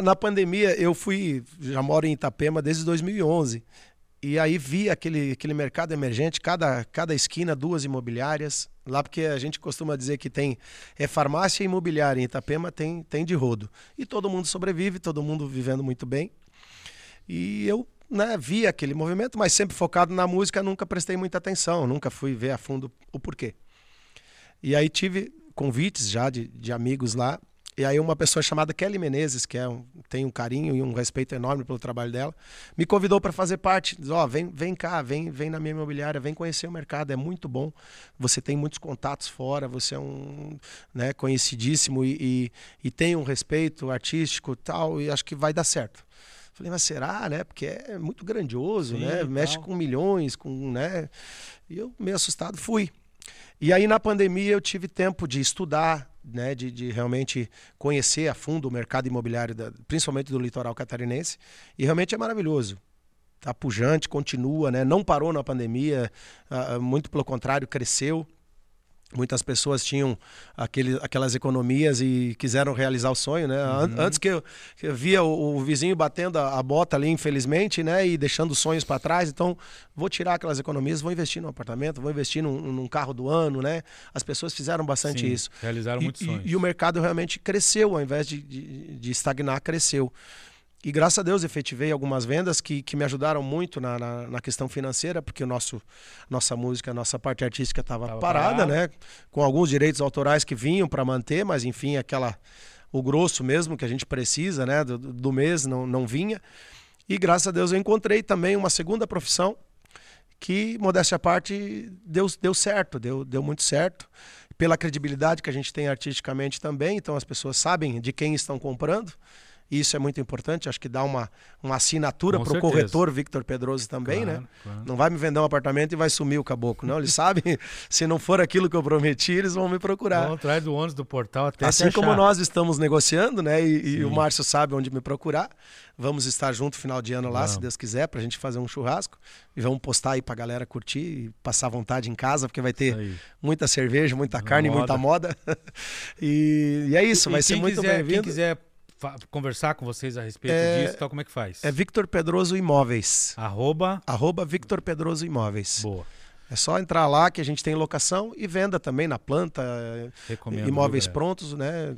Na pandemia, eu fui, já moro em Itapema desde 2011. E aí vi aquele, aquele mercado emergente, cada, cada esquina, duas imobiliárias. Lá porque a gente costuma dizer que tem é farmácia e imobiliária em Itapema, tem, tem de rodo. E todo mundo sobrevive, todo mundo vivendo muito bem. E eu né, vi aquele movimento, mas sempre focado na música, nunca prestei muita atenção, nunca fui ver a fundo o porquê. E aí tive convites já de, de amigos lá e aí uma pessoa chamada Kelly Menezes, que é um, tem um carinho e um respeito enorme pelo trabalho dela, me convidou para fazer parte. Diz, ó, oh, vem, vem cá, vem, vem na minha imobiliária, vem conhecer o mercado, é muito bom. Você tem muitos contatos fora, você é um né, conhecidíssimo e, e, e tem um respeito artístico tal, e acho que vai dar certo. Falei, mas será, né? Porque é muito grandioso, Sim, né? Mexe com milhões, com, né? E eu meio assustado fui. E aí na pandemia eu tive tempo de estudar, né, de, de, realmente conhecer a fundo o mercado imobiliário, da, principalmente do litoral catarinense, e realmente é maravilhoso. Tá pujante, continua, né, não parou na pandemia, uh, muito pelo contrário, cresceu. Muitas pessoas tinham aquele, aquelas economias e quiseram realizar o sonho, né? Uhum. Antes que eu, que eu via o, o, vizinho batendo a, a, bota ali, infelizmente, né? E deixando sonhos para trás. Então, vou tirar aquelas economias, vou investir no apartamento, vou investir num, num carro do ano, né? As pessoas fizeram bastante Sim, isso. Realizaram e, muitos sonhos. E, e, o mercado realmente cresceu, ao invés de, de, de estagnar, cresceu. E graças a Deus efetivei algumas vendas que, que me ajudaram muito na, na, na questão financeira, porque o nosso, nossa música, nossa parte artística estava parada, né? Com alguns direitos autorais que vinham para manter, mas enfim, aquela o grosso mesmo que a gente precisa, né? Do, do mês não, não vinha. E graças a Deus eu encontrei também uma segunda profissão que, modéstia à parte, deu, deu certo, deu, deu muito certo. Pela credibilidade que a gente tem artisticamente também, então as pessoas sabem de quem estão comprando. Isso é muito importante, acho que dá uma, uma assinatura para o corretor Victor Pedroso também, claro, né? Claro. Não vai me vender um apartamento e vai sumir o caboclo, não. Eles sabem, se não for aquilo que eu prometi, eles vão me procurar. Vão atrás do ônibus do portal até Assim como nós estamos negociando, né? E, e, o Márcio sabe onde me procurar. Vamos estar junto final de ano lá, vamos. se Deus quiser, para a gente fazer um churrasco. E vamos postar aí para a galera curtir e passar vontade em casa, porque vai ter muita cerveja, muita carne, moda. muita moda. e, e, é isso, e, vai ser muito bem-vindo. Quem quiser conversar com vocês a respeito é, disso, então como é que faz? É Victor Pedroso Imóveis. Arroba? Arroba Victor Pedroso Imóveis. Boa. É só entrar lá que a gente tem locação e venda também na planta, Recomendo, imóveis prontos, né?